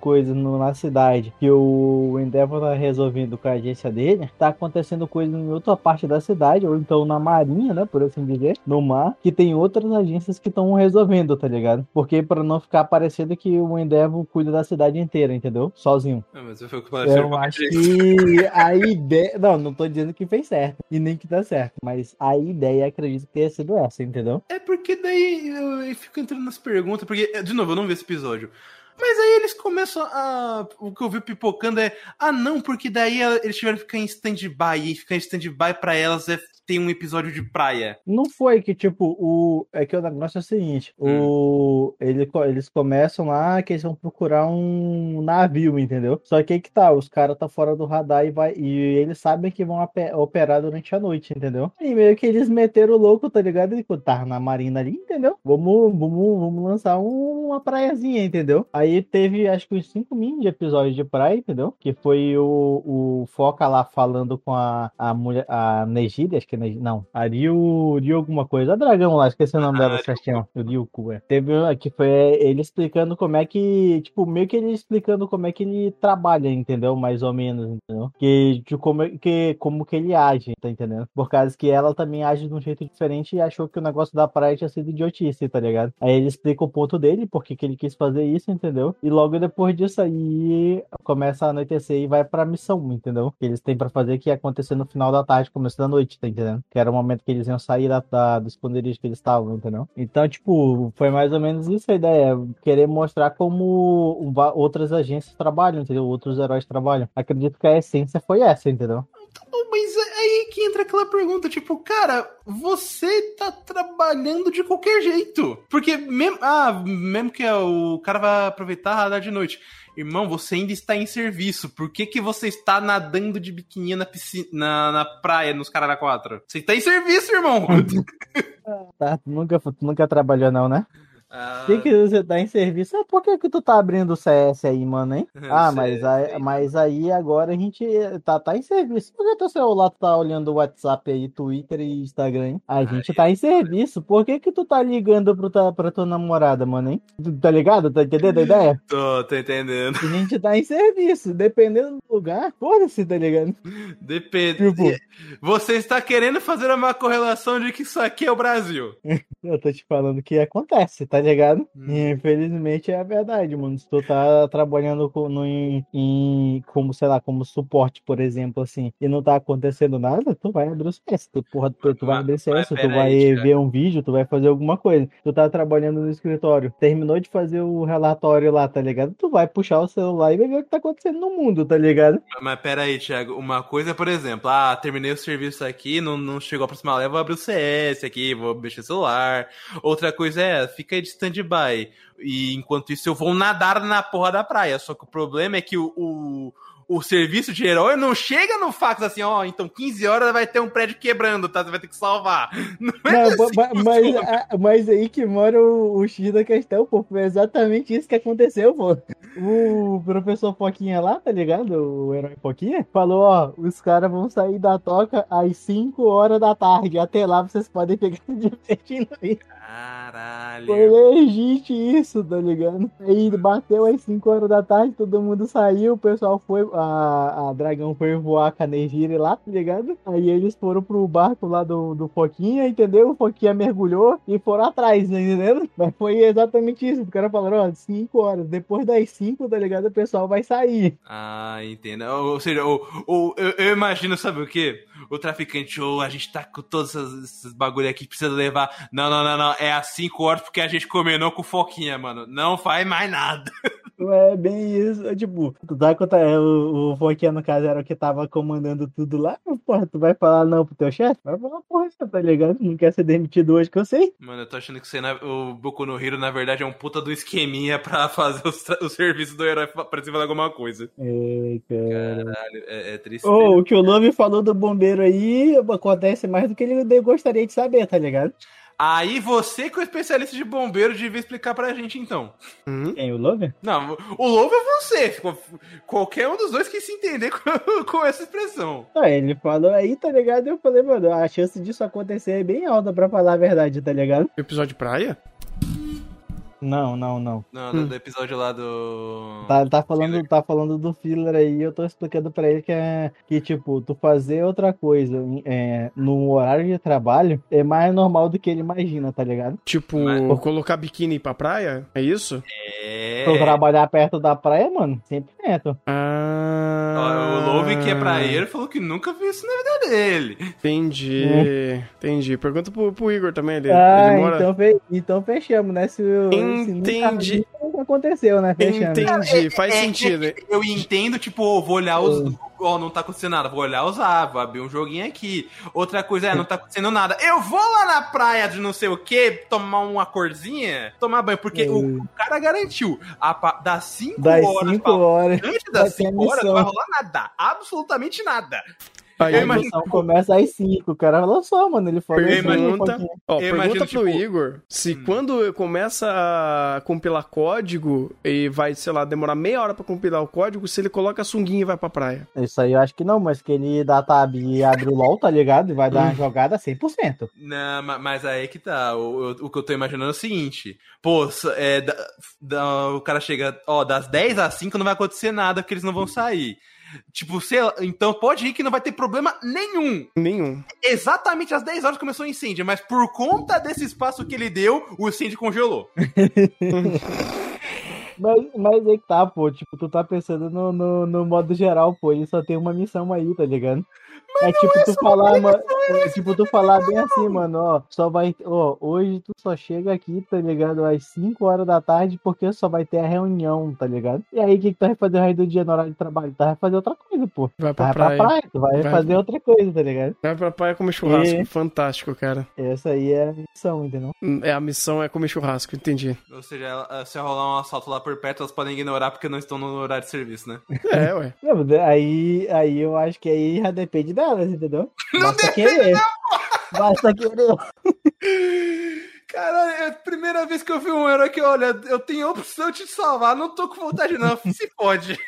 coisa no- na cidade, que o Endeavor tá resolvendo com a agência dele, tá acontecendo coisa em outra parte da cidade, ou então na marinha, né, por assim dizer, no mar, que tem outras agências que estão resolvendo, tá ligado? Porque pra não ficar parecendo que o Endeavor cuida da cidade inteira, entendeu? Sozinho. Ah, mas Eu com acho que a ideia. Não, não tô dizendo que fez certo. E nem que tá certo. Mas a ideia acredito que tenha sido essa, entendeu? É porque daí eu, eu fico entrando nas perguntas, porque, de novo, eu não vi esse episódio. Mas aí eles começam a. O que eu vi pipocando é. Ah, não, porque daí eles tiveram que ficar em stand-by. E ficar em stand-by pra elas é tem um episódio de praia. Não foi que, tipo, o. É que o negócio é o seguinte: o... Ele, eles começam lá que eles vão procurar um navio, entendeu? Só que aí que tá, os caras tá fora do radar e vai. E eles sabem que vão operar durante a noite, entendeu? E meio que eles meteram o louco, tá ligado? E tá na marina ali, entendeu? Vamos, vamos, vamos lançar um- uma praiazinha, entendeu? Aí teve acho que uns 5 mil de episódios de praia, entendeu? Que foi o, o Foca lá falando com a, a mulher, a Negiri, acho que é não, a Ryu, Ryu alguma coisa, a dragão lá, esqueci o nome dela Ryuko. certinho, o Ryuku, é. Teve uma que foi ele explicando como é que, tipo, meio que ele explicando como é que ele trabalha, entendeu? Mais ou menos, entendeu? Que, de como, é- que, como que ele age, tá entendendo? Por causa que ela também age de um jeito diferente e achou que o negócio da praia tinha sido idiotice, tá ligado? Aí ele explica o ponto dele, porque que ele quis fazer isso, entendeu? E logo depois disso aí começa a anoitecer e vai pra missão, entendeu? Que eles têm pra fazer que ia acontecer no final da tarde, começo da noite, tá entendendo? Que era o momento que eles iam sair da, da, do esconderijo que eles estavam, entendeu? Então, tipo, foi mais ou menos isso a ideia. Querer mostrar como outras agências trabalham, entendeu? Outros heróis trabalham. Acredito que a essência foi essa, entendeu? Mas é aí que entra aquela pergunta, tipo, cara, você tá trabalhando de qualquer jeito. Porque mesmo, ah, mesmo que o cara vai aproveitar a radar de noite. Irmão, você ainda está em serviço. Por que, que você está nadando de biquininha na, piscina, na, na praia, nos Carara 4? Você está em serviço, irmão! (laughs) Tá, tu nunca, tu nunca trabalhou não, né? Ah, Por que, você tá em serviço? Ah, por que, que tu tá abrindo o CS aí, mano, hein? (laughs) Ah, mas, eu aí, mas aí agora a gente tá, tá em serviço. Por que teu celular tá olhando o WhatsApp aí, Twitter e Instagram, hein? A gente tá em serviço. Por que que tu tá ligando pro, ta- pra tua namorada, mano, hein? Tu tá ligado? Tá entendendo a ideia? (laughs) tô, tô entendendo. A gente tá em serviço. Dependendo do lugar, foda-se, tá ligado? Depende. Tipo- Você está querendo fazer uma correlação de que isso aqui é o Brasil. (laughs) Eu tô te falando que acontece, tá ligado? Hum. Infelizmente é a verdade, mano. Se tu tá trabalhando com, no, em, em- como, sei lá, como suporte, por exemplo, assim, e não tá acontecendo nada, tu vai abrir o CS. Tu, porra, tu, tu vai abrir o CS, tu vai aí, ver um vídeo, tu vai fazer alguma coisa. Tu tá trabalhando no escritório, terminou de fazer o relatório lá, tá ligado? Tu vai puxar o celular e vai ver o que tá acontecendo no mundo, tá ligado? Mas pera aí, Thiago. Uma coisa é, por exemplo, ah, terminei o serviço aqui, não, não chegou a próxima leva, vou abrir o CS aqui, vou mexer no celular. Outra coisa é, fica aí de stand-by. E enquanto isso eu vou nadar na porra da praia. Só que o problema é que o, o, o serviço de herói não chega no fax assim, ó, então 15 horas vai ter um prédio quebrando, tá? Você vai ter que salvar. (laughs) Não é Não, assim mas, a- mas aí que mora o, o X da questão, pô. Foi exatamente isso que aconteceu, pô. O professor Foquinha lá, tá ligado? O herói Foquinha, falou: ó, os caras vão sair da toca às 5 horas da tarde. Até lá vocês podem pegar divertindo aí. Caralho. Foi legit isso, tá ligado? Aí bateu às 5 horas da tarde, todo mundo saiu, o pessoal foi, a, a Dragão foi voar com a Nejire lá, tá ligado? Aí eles foram pro barco lá do, do Foquinha, entendeu? O Foquinha mergulhou e foram atrás, tá entendendo? Mas foi exatamente isso, o cara falou, ó, 5 horas, depois das 5, tá ligado? O pessoal vai sair. Ah, entendo. Ou, ou seja, ou, ou, eu, eu imagino, sabe o quê? O traficante, ou a gente tá com todos esses, bagulho aqui, precisa levar. Não, não, não, não. É às 5 horas porque a gente combinou com foquinha, mano. Não faz mais nada. (laughs) É bem isso. é Tipo, tu tá conta, é, o, o Fonquinha, no caso, era o que tava comandando tudo lá. Porra, tu vai falar não pro teu chefe? Vai falar, porra, você tá ligado? Não quer ser demitido hoje que eu sei. Mano, eu tô achando que você, o Boku no Hero, na verdade, é um puta do esqueminha pra (laughs) fazer os tra- o serviço do herói pra fazer alguma coisa. Cara. Caralho, é, é triste. Ô, o que o Love falou do bombeiro aí acontece mais do que ele gostaria de saber, tá ligado? Aí você, que é o especialista de bombeiro, devia explicar pra gente, então. Hum? Quem, o Love? Não, o Lobo é você. Qualquer um dos dois que se entender com, (laughs) com essa expressão. Ah, ele falou aí, tá ligado? Eu falei, mano, a chance disso acontecer é bem alta pra falar a verdade, tá ligado? Episódio praia? Não, não, não. Não, do, do episódio lá do. Tá, tá, falando, tá falando do filler aí, eu tô explicando pra ele que é que, tipo, tu fazer outra coisa é, no horário de trabalho é mais normal do que ele imagina, tá ligado? Tipo, Mas- colocar biquíni pra praia? É isso? É. Tu trabalhar perto da praia, mano, 100%. Ah. Ó, O Love, que é praieiro, falou que nunca viu isso na vida dele. Entendi. Entendi. Pergunta pro, pro Igor também. Ele, ah, ele mora. então, fe- então fechamos, né? Se, o- nunca Entendi. viu, nunca aconteceu, né? Fechamos. Entendi. Faz É, sentido. é, eu entendo, tipo, vou olhar os. Ó, não tá acontecendo nada, vou olhar os ah, vou abrir um joguinho aqui. Outra coisa é, não tá acontecendo nada. Eu vou lá na praia de não sei o que, tomar uma corzinha, tomar banho, porque o, o cara garantiu. A, das 5 Das horas 5 pra horas. antes das ter a 5 horas não vai rolar nada. Absolutamente nada. Aí, Eu A imagino- começa às 5. O cara lançou, mano. Ele falou assim, imagino- Pergunta, Fonquinha. ó, Eu pergunta imagino, pro tipo- Igor se Hum. quando começa a compilar código e vai, sei lá, demorar meia hora pra compilar o código, se ele coloca a sunguinha e vai pra praia. Isso aí eu acho que não, mas que ele dá tab e abre o LOL, tá ligado? E vai dar Hum. uma jogada 100%. Não, ma- mas aí que tá. O, o- o que eu tô imaginando é o seguinte: pô, é, da- da- o cara chega, ó, das 10 às 5 não vai acontecer nada porque eles não vão sair. Tipo, sei lá, então pode ir que não vai ter problema nenhum. Nenhum. Exatamente às 10 horas começou o incêndio, mas por conta desse espaço que ele deu, o incêndio congelou. (laughs) Mas, mas aí que tá, pô. Tipo, tu tá pensando no, no, no modo geral, pô. Ele só tem uma missão aí, tá ligado? É tipo tu falar, mano. É tipo tu falar bem assim, mano, ó. Só vai. Ó, hoje tu só chega aqui, tá ligado? Às 5 horas da tarde, porque só vai ter a reunião, tá ligado? E aí, o que, que tu vai fazer o resto do dia no horário de trabalho? Tu vai fazer outra coisa, pô. Vai pra vai praia. pra praia, tu vai, Vai. fazer outra coisa, tá ligado? Vai pra praia comer churrasco. E- Fantástico, cara. Essa aí é a missão, entendeu? É, a missão é comer churrasco, entendi. Ou seja, se rolar um assalto lá por perto, elas podem ignorar porque não estão no horário de serviço, né? É, ué. (laughs) Não, mas Aí, aí eu acho que aí já depende delas, entendeu? Basta querer. Basta querer. Caralho, é a primeira vez que eu vi um herói que, olha, eu tenho a opção de te salvar, não tô com vontade não, se pode.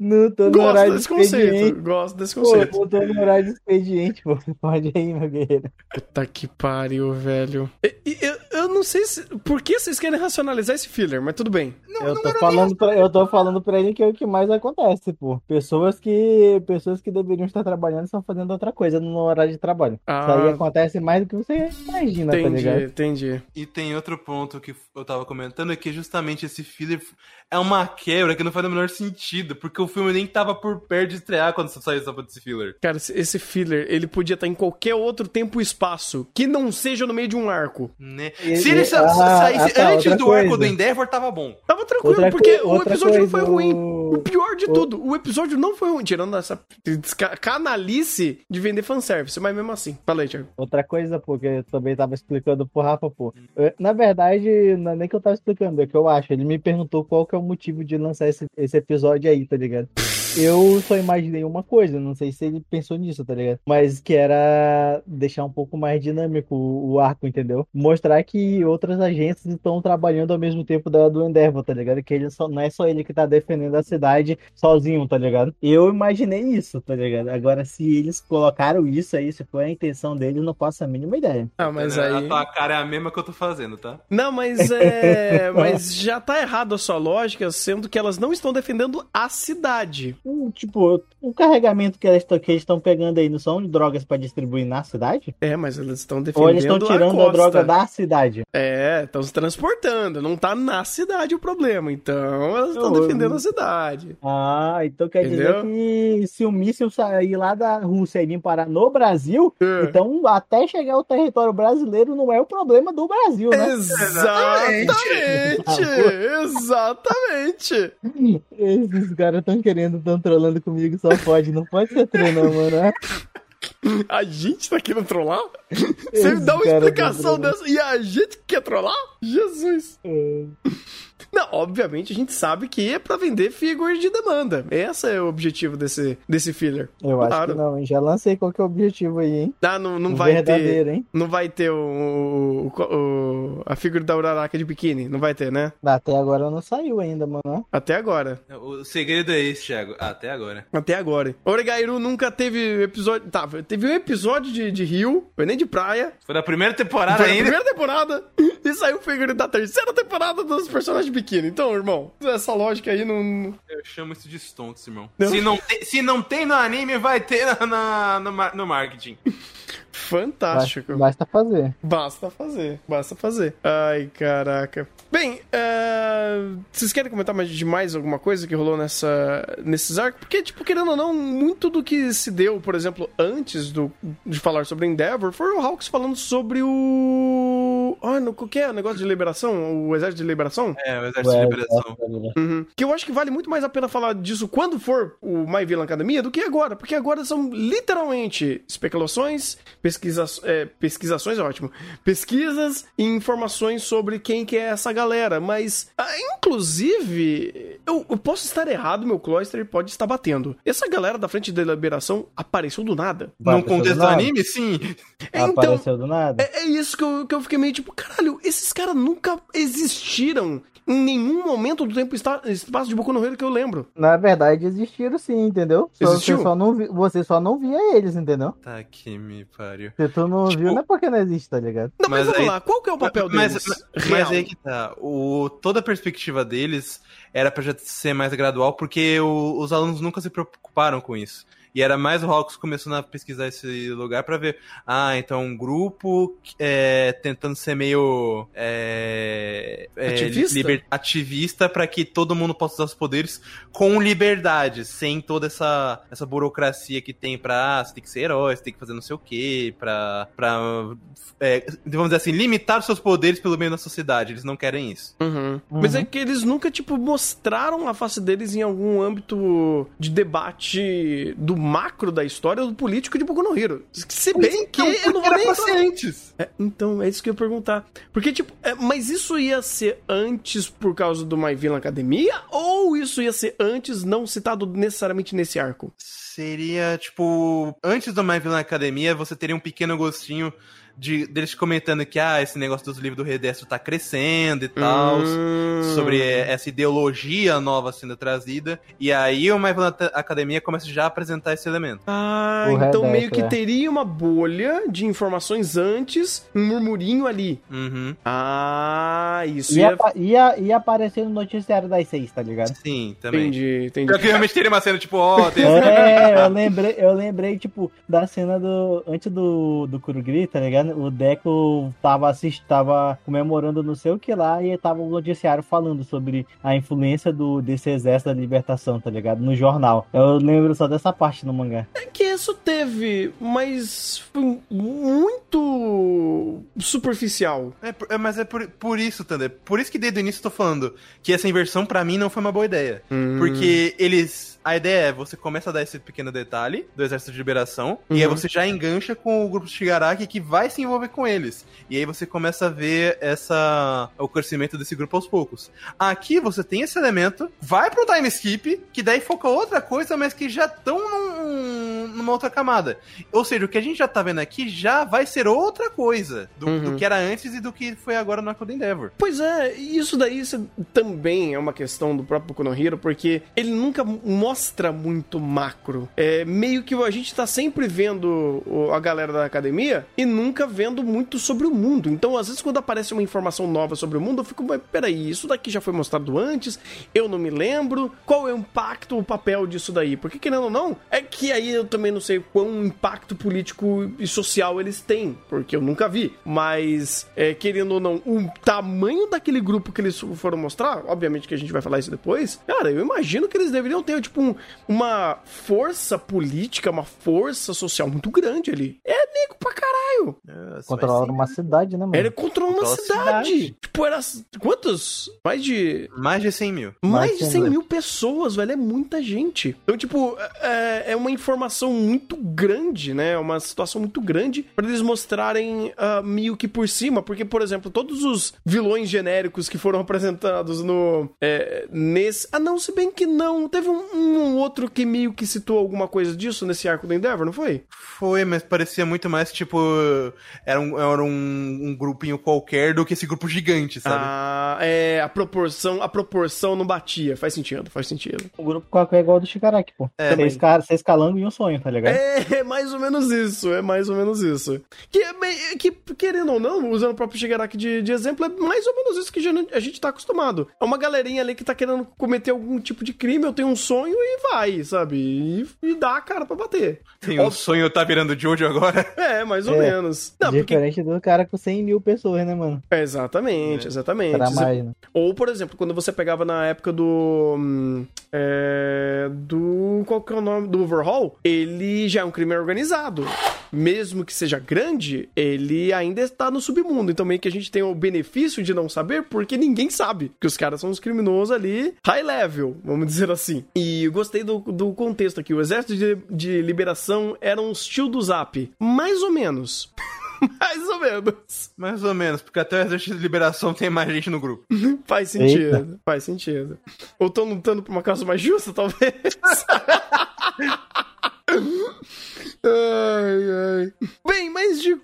Não tô no Gosto horário de desse conceito. expediente. Gosto desse Pô, conceito. eu tô no horário de expediente, pô. (laughs) Pode aí, meu guerreiro. Puta que pariu, velho. E- e- Eu, eu não sei se, por que vocês querem racionalizar esse filler, mas tudo bem. eu, tô falando pra, eu tô falando pra ele que é o que mais acontece, pô. Pessoas que, pessoas que deveriam estar trabalhando estão fazendo outra coisa no horário de trabalho. Isso aí Ah. acontece mais do que você imagina, tá Entendi, ligado? entendi. E tem outro ponto que eu tava comentando, é que justamente esse filler é uma quebra que não faz o menor sentido, porque o filme nem tava por perto de estrear quando saiu essa desse filler. Cara, esse- filler, ele podia estar em qualquer outro tempo e espaço que não seja no meio de um arco. Né? E- Se ele e- sa- ah, saísse ah, tá, antes do arco coisa. do Endeavor, tava bom. Tava tranquilo, Outra porque o episódio não foi ruim. o- O (laughs) pior de o- tudo, o episódio não foi ruim, tirando essa ca- canalice de vender fanservice, mas mesmo assim. Falei, Thiago. Outra coisa, pô, que eu também tava explicando pro Rafa, pô. Eu- Na verdade, não é nem que eu tava explicando, é que eu acho. Ele me perguntou qual que é o motivo de lançar esse, esse episódio aí, tá ligado? good. Eu só imaginei uma coisa, não sei se ele pensou nisso, tá ligado? Mas que era deixar um pouco mais dinâmico o, arco, entendeu? Mostrar que outras agências estão trabalhando ao mesmo tempo da, do Endeavor, tá ligado? Que ele só, não é só ele que tá defendendo a cidade sozinho, tá ligado? Eu imaginei isso, tá ligado? Agora, se eles colocaram isso aí, se foi a intenção deles, não faço a mínima ideia. Ah, mas aí. A tua cara é a mesma que eu tô fazendo, tá? Não, mas (laughs) é. mas já tá errado a sua lógica, sendo que elas não estão defendendo a cidade. Hum, Tipo, o carregamento que eles estão pegando aí não são drogas pra distribuir na cidade? É, mas elas estão defendendo. Ou eles estão tirando a, costa. droga da cidade? É, estão se transportando. Não tá na cidade o problema. Então, elas estão Eu- defendendo a cidade. Ah, então quer Entendeu? dizer que se o míssil sair lá da Rússia e vir parar no Brasil, É. então até chegar ao território brasileiro não é o problema do Brasil, né? Exatamente! (laughs) Exatamente! (laughs) Esses caras estão querendo, estão comigo, só pode. Não pode ser não, mano. A gente tá querendo trollar? Você me dá uma tá explicação dessa e a gente quer trollar? Jesus! É. Não, obviamente a gente sabe que é pra vender figures de demanda. Esse é o objetivo desse, desse filler. Eu acho Claro. que não, hein? Já lancei qual que é o objetivo aí, hein? Ah, não, não Um vai ter. hein? Não vai ter o, o- o- a figura da Uraraka de biquíni. Não vai ter, né? Até agora não saiu ainda, mano. Até agora. O segredo é esse, Thiago. Até agora. Até agora. Oregairu nunca teve episódio. Tá, teve um episódio de, de rio, foi nem de praia. Foi na primeira temporada Foi na ainda. primeira temporada e saiu figura da terceira temporada dos personagens de biquíni. Então, irmão, essa lógica aí não. Eu chamo isso de stonks, irmão. Não. Se, não tem, se não tem no anime, vai ter na, na- no, mar- no marketing. Fantástico. Basta fazer. Basta fazer, basta fazer. Ai, caraca. Bem, é, vocês querem comentar mais de mais alguma coisa que rolou nessa, nesses arcos? Porque, tipo, querendo ou não, muito do que se deu, por exemplo, antes do, de falar sobre Endeavor, foi o Hawks falando sobre o... Ah, no, o que é? O negócio de liberação? O exército de liberação? É, o Exército de Liberação. Uhum. Que eu acho que vale muito mais a pena falar disso quando for o My Villain Academia do que agora, porque agora são literalmente especulações, pesquisa, é, pesquisações é ótimo, pesquisas e informações sobre quem que é essa galera, mas ah, inclusive eu, eu posso estar errado, meu Cloister pode estar batendo. Essa galera da frente da liberação apareceu do nada. No Apareceu contexto do anime, sim. É, então, Apareceu do nada? é, é isso que eu, que eu fiquei meio tipo, caralho, esses caras nunca existiram em nenhum momento do tempo e esta- espaço de Boku no Hero que eu lembro. Na verdade, existiram sim, entendeu? Só- Existiu? Você só, não vi- você só não via eles, entendeu? Tá que me pariu. Se tu não Tipo- viu, não é porque não existe, tá ligado? Não, mas, Mas vamos aí- lá, qual que é o papel mas, deles? mas, mas aí que tá. O, toda a perspectiva deles era pra já ser mais gradual, porque o- os alunos nunca se preocuparam com isso. E era mais o Hawks começando a pesquisar esse lugar pra ver. Ah, então um grupo é, tentando ser meio. É, é, Ativista? liber- ativista pra que todo mundo possa usar os poderes com liberdade, sem toda essa, essa burocracia que tem pra. Ah, você tem que ser herói, você tem que fazer não sei o quê, pra. pra é, vamos dizer assim, limitar os seus poderes pelo meio da sociedade. Eles não querem isso. Uhum. Mas é que eles nunca, tipo, mostraram a face deles em algum âmbito de debate do macro da história do político de Boku no Hero. Se bem que eu não vou era nem. É, então, é isso que eu ia perguntar. Porque, tipo, é, mas isso ia ser antes por causa do My Villain Academia? Ou isso ia ser antes, não citado necessariamente nesse arco? Seria, tipo, antes do My Villain Academia, você teria um pequeno gostinho de deles comentando que, ah, esse negócio dos livros do Redestro tá crescendo e tal. Hum. Sobre essa ideologia nova sendo trazida. E aí o My Villain Academia começa já a apresentar esse elemento. Ah, O então meio que é. teria uma bolha de informações antes, um murmurinho ali. Uhum. Ah, isso Ia, ia... apa- ia, ia aparecer no noticiário das seis, tá ligado? Sim, também. Entendi, entendi. Eu que realmente teria uma cena tipo, ó, (laughs) tem É, eu lembrei, eu lembrei, tipo, da cena do. Antes do, do Kurugri, tá ligado? O Deco tava assist, tava comemorando não sei o que lá e tava o noticiário falando sobre a influência do, desse exército da libertação, tá ligado? No jornal. Eu lembro só dessa parte no mangá. É que isso teve, mas foi muito superficial. É, é, mas é por, por isso, Thunder. Por isso que desde o início eu tô falando que essa inversão pra mim não foi uma boa ideia. Porque eles. A ideia é você começa a dar esse pequeno detalhe do Exército de Liberação, e aí Uhum. você já engancha com o grupo Shigaraki que vai se envolver com eles. E aí você começa a ver essa o crescimento desse grupo aos poucos. Aqui você tem esse elemento, vai pro time skip, que daí foca outra coisa, mas que já estão num, numa outra camada. Ou seja, o que a gente já tá vendo aqui já vai ser outra coisa do, Uhum. do que era antes e do que foi agora no do Endeavor. Pois é, isso daí isso também é uma questão do próprio Boku no Hero, porque ele nunca mostra muito macro. É meio que a gente tá sempre vendo a galera da academia e nunca vendo muito sobre o mundo. Então, às vezes, quando aparece uma informação nova sobre o mundo, eu fico, mas peraí, isso daqui já foi mostrado antes, eu não me lembro. Qual é o impacto, o papel disso daí? Porque, querendo ou não, é que aí eu também não sei quão impacto político e social eles têm, porque eu nunca vi. Mas, é, querendo ou não, o tamanho daquele grupo que eles foram mostrar, obviamente que a gente vai falar isso depois, cara, eu imagino que eles deveriam ter, tipo, um- uma força política, uma força social muito grande ali. É nego pra caralho. É, você Controlaram vai uma cidade, né, mano? Ele controlou uma cidade. cidade. Tipo, era. Quantos? Mais de. Mais de 100 mil. Mais Mais de de 100 100 mil pessoas, velho. É muita gente. Então, tipo, é, é uma informação muito grande, né? Uma situação muito grande pra eles mostrarem ah, meio que por cima. Porque, por exemplo, todos os vilões genéricos que foram apresentados no. é, nesse. Ah, não, se bem que não. Teve um, um outro que meio que citou alguma coisa disso nesse arco do Endeavor, não foi? Foi, mas parecia muito mais tipo. Era um, era um, um grupinho qualquer do que esse grupo gigante, sabe? Ah, é. A proporção, a proporção não batia. Faz sentido, faz sentido. O grupo qualquer é igual ao do Shigaraki, pô. É, seis, caras, seis calango e um sonho, tá ligado? É, é mais ou menos isso, é mais ou menos isso. Que, é que querendo ou não, usando o próprio Shigaraki de, de exemplo, é mais ou menos isso que a gente tá acostumado. É uma galerinha ali que tá querendo cometer algum tipo de crime, eu tenho um sonho e vai, sabe? E, e dá a cara pra bater. Tem um sonho tá virando Jojo agora. (laughs) É, mais ou É, menos. Não, porque... Diferente do cara com 100 mil pessoas, né, mano? É, Exatamente, exatamente. Pra mais, né? Ou, por exemplo, quando você pegava na época do. hum, é, do. Qual que é o nome? Do Overhaul, ele já é um crime organizado. Mesmo que seja grande, ele ainda está no submundo. Então, meio que a gente tem o benefício de não saber, porque ninguém sabe. Que os caras são os criminosos ali, high level, vamos dizer assim. E eu gostei do, do contexto aqui. O exército de, de liberação era um estilo do Zap. Mais ou menos. (laughs) (laughs) Mais ou menos. Mais ou menos, porque até o Exército de Liberação tem mais gente no grupo. (laughs) Faz sentido, faz sentido. Ou estão lutando por uma causa mais justa, talvez. (laughs) ai, ai. Bem, mas de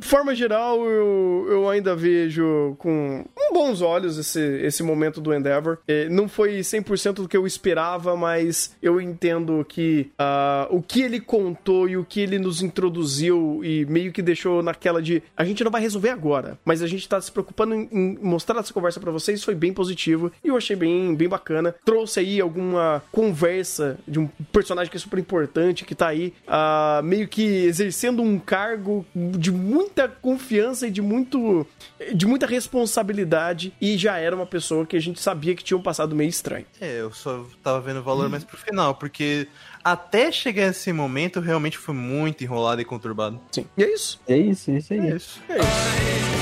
forma geral, eu, eu ainda vejo com bons olhos esse, esse momento do Endeavor. Eh, não foi 100% do que eu esperava, mas eu entendo que ah, o que ele contou e o que ele nos introduziu e meio que deixou naquela de a gente não vai resolver agora, mas a gente tá se preocupando em, em mostrar essa conversa pra vocês, foi bem positivo e eu achei bem, bem bacana. Trouxe aí alguma conversa de um personagem que é super importante, que tá aí ah, meio que exercendo um cargo de muita confiança e de muito de muita responsabilidade e já era uma pessoa que a gente sabia que tinha um passado meio estranho. É, eu só tava vendo o valor mais pro final, porque até chegar esse momento realmente foi muito enrolado e conturbado. Sim. E é isso. É isso, isso aí. É isso. É isso.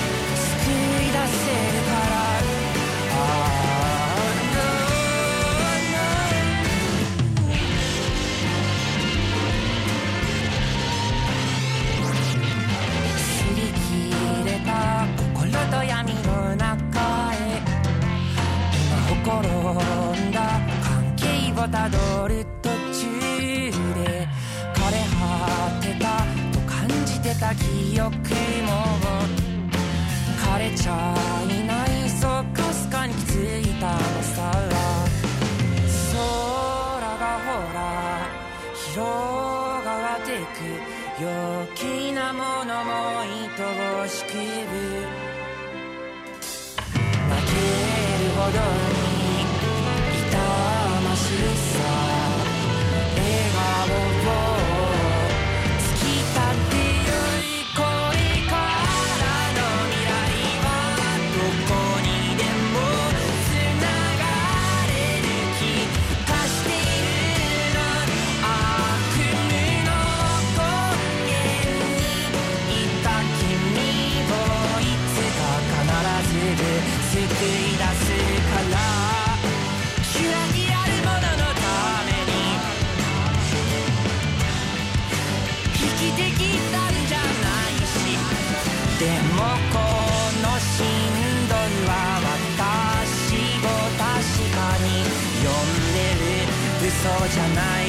嘘じゃない。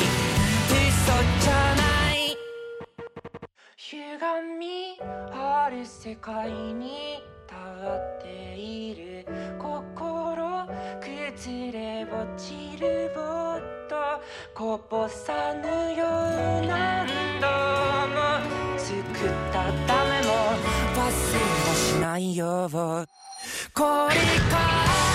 嘘じゃない。歪みある世界に立っている心崩れ落ちるぼっとこぼさぬよう何度も作ったためも忘れはしないよこれか